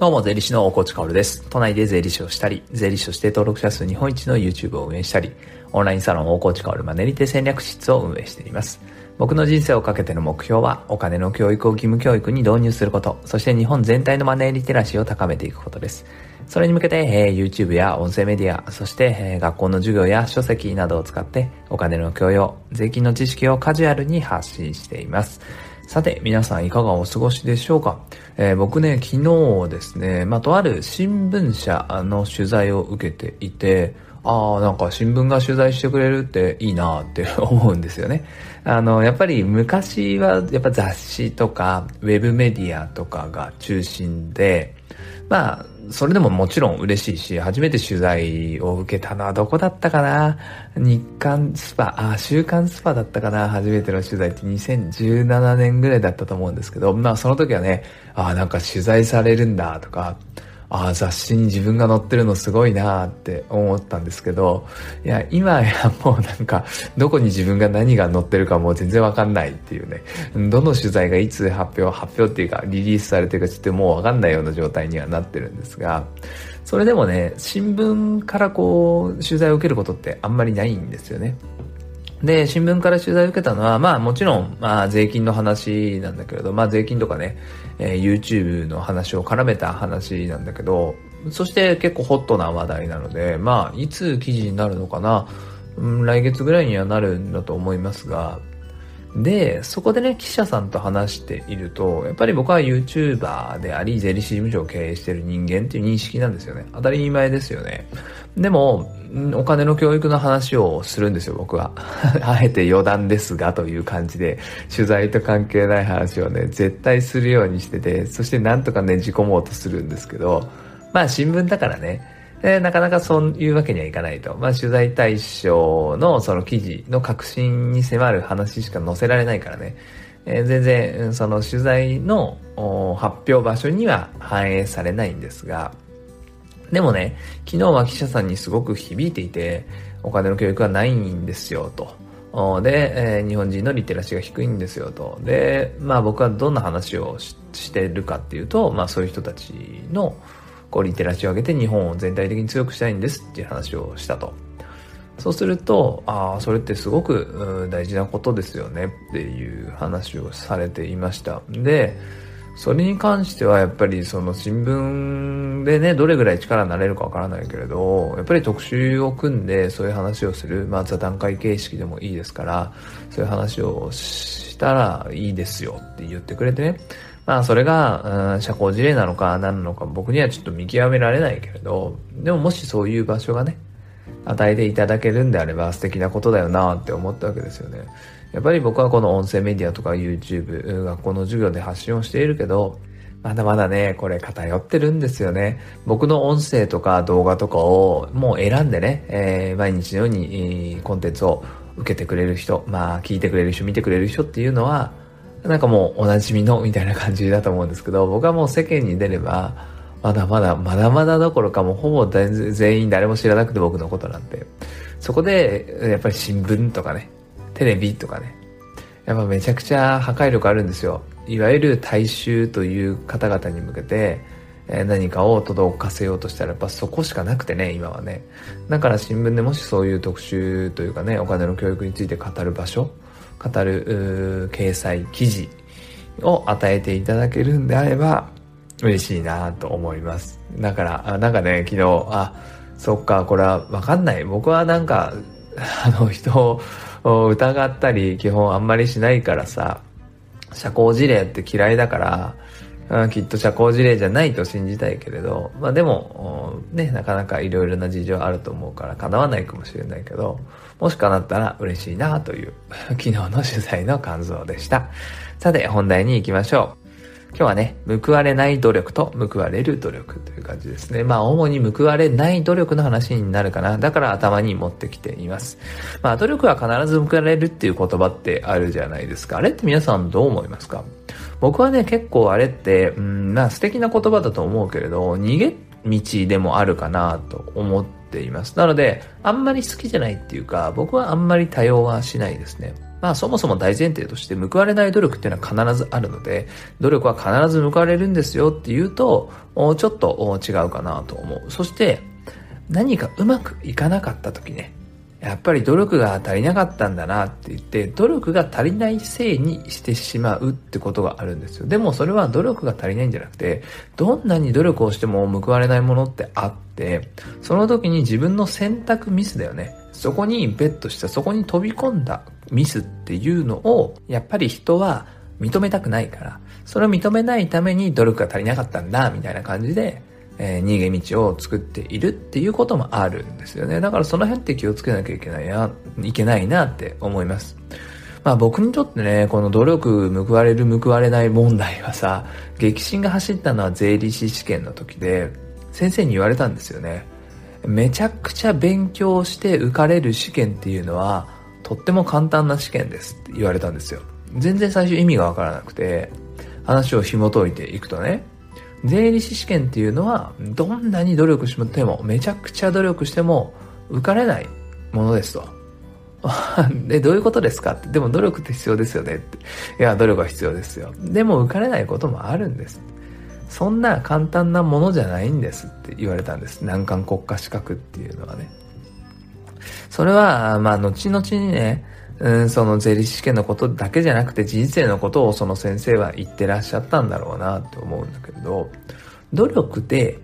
どうも、税理士の大河内薫です。都内で税理士をしたり、税理士として登録者数日本一の YouTube を運営したり、オンラインサロン大河内薫マネリテ戦略室を運営しています。僕の人生をかけての目標は、お金の教育を義務教育に導入すること、そして日本全体のマネーリテラシーを高めていくことです。それに向けて、えー、YouTube や音声メディア、そして、えー、学校の授業や書籍などを使って、お金の教養、税金の知識をカジュアルに発信しています。さて、皆さんいかがお過ごしでしょうか、えー、僕ね、昨日ですね、まあ、とある新聞社の取材を受けていて、ああ、なんか新聞が取材してくれるっていいなって 思うんですよね。あの、やっぱり昔はやっぱ雑誌とかウェブメディアとかが中心で、まあ、それでももちろん嬉しいし、初めて取材を受けたのはどこだったかな？日刊スパ、あ、週刊スパだったかな？初めての取材って2017年ぐらいだったと思うんですけど、まあその時はね、あ、なんか取材されるんだとか、ああ、雑誌に自分が載ってるのすごいなって思ったんですけど、いや、今やもうなんか、どこに自分が何が載ってるかもう全然わかんないっていうね、どの取材がいつ発表、発表っていうか、リリースされてるかちょっともうわかんないような状態にはなってるんですが、それでもね、新聞からこう、取材を受けることってあんまりないんですよね。で、新聞から取材を受けたのは、まあもちろん、まあ税金の話なんだけれど、まあ税金とかね、えー、YouTube の話を絡めた話なんだけど、そして結構ホットな話題なので、まあいつ記事になるのかな、うん、来月ぐらいにはなるんだと思いますが、で、そこでね、記者さんと話していると、やっぱり僕は YouTuber であり、税理士事務所を経営している人間っていう認識なんですよね。当たり前ですよね。でも、お金の教育の話をするんですよ、僕は。あえて余談ですがという感じで、取材と関係ない話をね、絶対するようにしてて、そしてなんとかねじ込もうとするんですけど、まあ新聞だからね、えー、なかなかそういうわけにはいかないと。まあ、取材対象のその記事の革新に迫る話しか載せられないからね。えー、全然、その取材の発表場所には反映されないんですが、でもね、昨日は記者さんにすごく響いていて、お金の教育はないんですよ、と。で、えー、日本人のリテラシーが低いんですよと。で、まあ僕はどんな話をしてるかっていうと、まあそういう人たちの、こうリテラシーを上げて日本を全体的に強くしたいんですっていう話をしたと。そうすると、ああ、それってすごく大事なことですよねっていう話をされていました。で、それに関してはやっぱりその新聞でね、どれぐらい力になれるかわからないけれど、やっぱり特集を組んでそういう話をする、まあ座談会形式でもいいですから、そういう話をしたらいいですよって言ってくれてね。まあそれが、うん、社交辞令なのか何なのか僕にはちょっと見極められないけれど、でももしそういう場所がね、与えていただけるんであれば素敵なことだよなって思ったわけですよね。やっぱり僕はこの音声メディアとか YouTube、学校の授業で発信をしているけど、まだまだね、これ偏ってるんですよね。僕の音声とか動画とかをもう選んでね、えー、毎日のように、コンテンツを受けてくれる人、まあ聞いてくれる人、見てくれる人っていうのは、なんかもうおなじみのみたいな感じだと思うんですけど、僕はもう世間に出れば、まだまだ、まだまだどころかもうほぼ全員誰も知らなくて僕のことなんて。そこで、やっぱり新聞とかね、テレビとかね、やっぱめちゃくちゃ破壊力あるんですよ。いわゆる大衆という方々に向けて、え何かを届かせようとしたらやっぱそこしかなくてね、今はね。だから新聞でもしそういう特集というかね、お金の教育について語る場所、語る掲載記事を与えていただけるんであれば嬉しいなと思います。だから、なんかね、昨日、あ、そっか、これはわかんない。僕はなんか、あの人を疑ったり基本あんまりしないからさ、社交辞令って嫌いだから、きっと社交辞令じゃないと信じたいけれど、まあでも、ね、なかなかいろいろな事情あると思うから叶わないかもしれないけど、もし叶ったら嬉しいなという 昨日の取材の感想でした。さて、本題に行きましょう。今日はね、報われない努力と報われる努力という感じですね。まあ、主に報われない努力の話になるかな。だから頭に持ってきています。まあ、努力は必ず報われるっていう言葉ってあるじゃないですか。あれって皆さんどう思いますか？僕はね、結構あれって、うん、まあ素敵な言葉だと思うけれど、逃げ道でもあるかなと思ってています。なので、あんまり好きじゃないっていうか、僕はあんまり多用はしないですね。まあそもそも大前提として報われない努力っていうのは必ずあるので、努力は必ず報われるんですよっていうと、ちょっと違うかなと思う。そして、何かうまくいかなかった時ね、やっぱり努力が足りなかったんだなって言って、努力が足りないせいにしてしまうってことがあるんですよ。でもそれは努力が足りないんじゃなくて、どんなに努力をしても報われないものってあって、その時に自分の選択ミスだよね。そこにベットした、そこに飛び込んだミスっていうのを、やっぱり人は認めたくないから、それを認めないために努力が足りなかったんだ、みたいな感じで、えー、逃げ道を作っているっていうこともあるんですよね。だからその辺って気をつけなきゃいけないな、いけないなって思います。まあ僕にとってね、この努力報われる報われない問題はさ、激震が走ったのは税理士試験の時で、先生に言われたんですよね。めちゃくちゃ勉強して受かれる試験っていうのは、とっても簡単な試験ですって言われたんですよ。全然最初意味がわからなくて、話を紐解いていくとね、税理士試験っていうのは、どんなに努力しても、めちゃくちゃ努力しても、受かれないものですと。で、どういうことですか？って。でも努力って必要ですよねって。いや、努力は必要ですよ。でも受かれないこともあるんです。そんな簡単なものじゃないんですって言われたんです。難関国家資格っていうのはね。それは、まあ、後々にね、うん、その税理士試験のことだけじゃなくて人生のことをその先生は言ってらっしゃったんだろうなって思うんだけど、努力で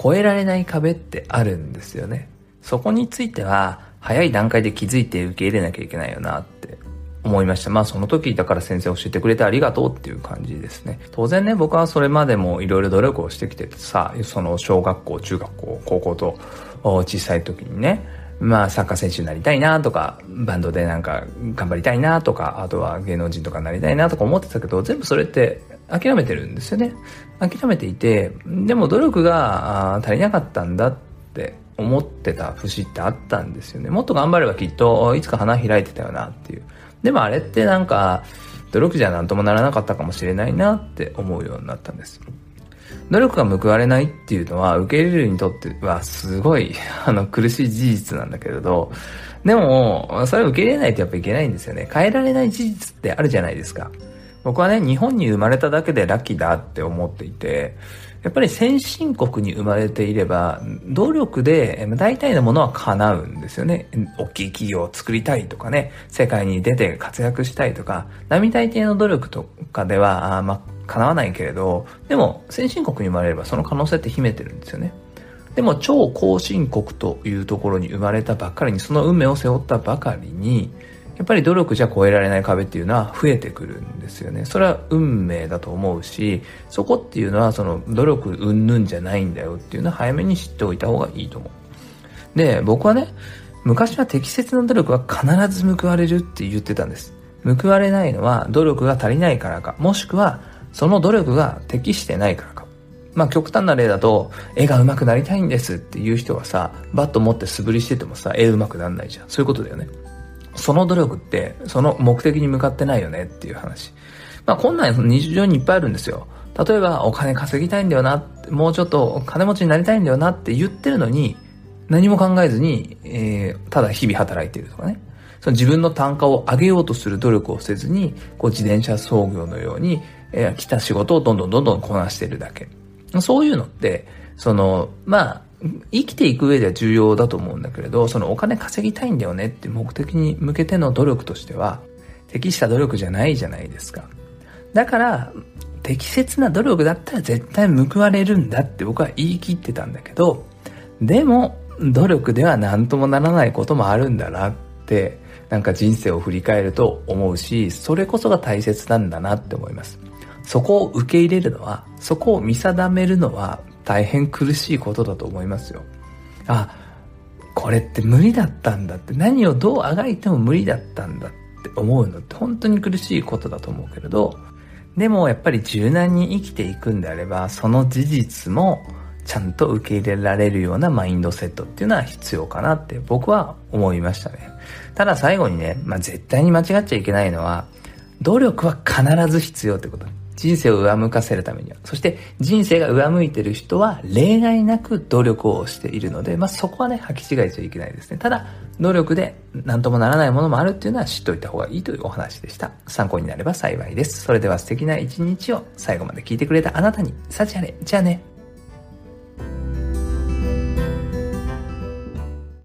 超えられない壁ってあるんですよね。そこについては早い段階で気づいて受け入れなきゃいけないよなって思いました。まあその時だから先生教えてくれてありがとうっていう感じですね。当然ね、僕はそれまでもいろいろ努力をしてきててさ、その小学校、中学校、高校と小さい時にね、まあ、サッカー選手になりたいなとか、バンドでなんか頑張りたいなとか、あとは芸能人とかになりたいなとか思ってたけど、全部それって諦めてるんですよね。諦めていて、でも努力が足りなかったんだって思ってた節ってあったんですよね。もっと頑張ればきっといつか花開いてたよなっていう。でもあれってなんか、努力じゃなんともならなかったかもしれないなって思うようになったんです。努力が報われないっていうのは受け入れるにとってはすごい あの苦しい事実なんだけれど、でも、それを受け入れないとやっぱいけないんですよね。変えられない事実ってあるじゃないですか。僕はね、日本に生まれただけでラッキーだって思っていて、やっぱり先進国に生まれていれば、努力で大体のものは叶うんですよね。大きい企業を作りたいとかね、世界に出て活躍したいとか、並大抵の努力とかでは、あまあ、叶わないけれど、でも先進国に生まれればその可能性って秘めてるんですよね。でも超後進国というところに生まれたばっかりに、その運命を背負ったばかりに、やっぱり努力じゃ超えられない壁っていうのは増えてくるんですよね。それは運命だと思うし、そこっていうのはその努力うんぬんじゃないんだよっていうのは早めに知っておいた方がいいと思う。で、僕はね、昔は適切な努力は必ず報われるって言ってたんです。報われないのは努力が足りないからか、もしくはその努力が適してないからか。まあ極端な例だと、絵が上手くなりたいんですっていう人はさ、バット持って素振りしててもさ、絵上手くなんないじゃん。そういうことだよね。その努力って、その目的に向かってないよねっていう話。まあこんなん日常にいっぱいあるんですよ。例えばお金稼ぎたいんだよな、もうちょっと金持ちになりたいんだよなって言ってるのに、何も考えずに、えー、ただ日々働いているとかね。その自分の単価を上げようとする努力をせずに、こう自転車操業のように、えー、来た仕事をどんどんどんどんこなしてるだけ。そういうのって、その、まあ、生きていく上では重要だと思うんだけれど、そのお金稼ぎたいんだよねって目的に向けての努力としては、適した努力じゃないじゃないですか。だから、適切な努力だったら絶対報われるんだって僕は言い切ってたんだけど、でも、努力では何ともならないこともあるんだなって、なんか人生を振り返ると思うし、それこそが大切なんだなって思います。そこを受け入れるのは、そこを見定めるのは大変苦しいことだと思いますよ。あ、これって無理だったんだって、何をどうあがいても無理だったんだって思うのって本当に苦しいことだと思うけれど、でもやっぱり柔軟に生きていくんであれば、その事実もちゃんと受け入れられるようなマインドセットっていうのは必要かなって僕は思いましたね。ただ最後にね、まあ、絶対に間違っちゃいけないのは、努力は必ず必要ってこと。人生を上向かせるためには、そして人生が上向いてる人は例外なく努力をしているので、まあ、そこはね、履き違えちゃいけないですね。ただ、努力で何ともならないものもあるっていうのは知っておいた方がいいというお話でした。参考になれば幸いです。それでは素敵な一日を最後まで聞いてくれたあなたに、幸あれ。じゃあね。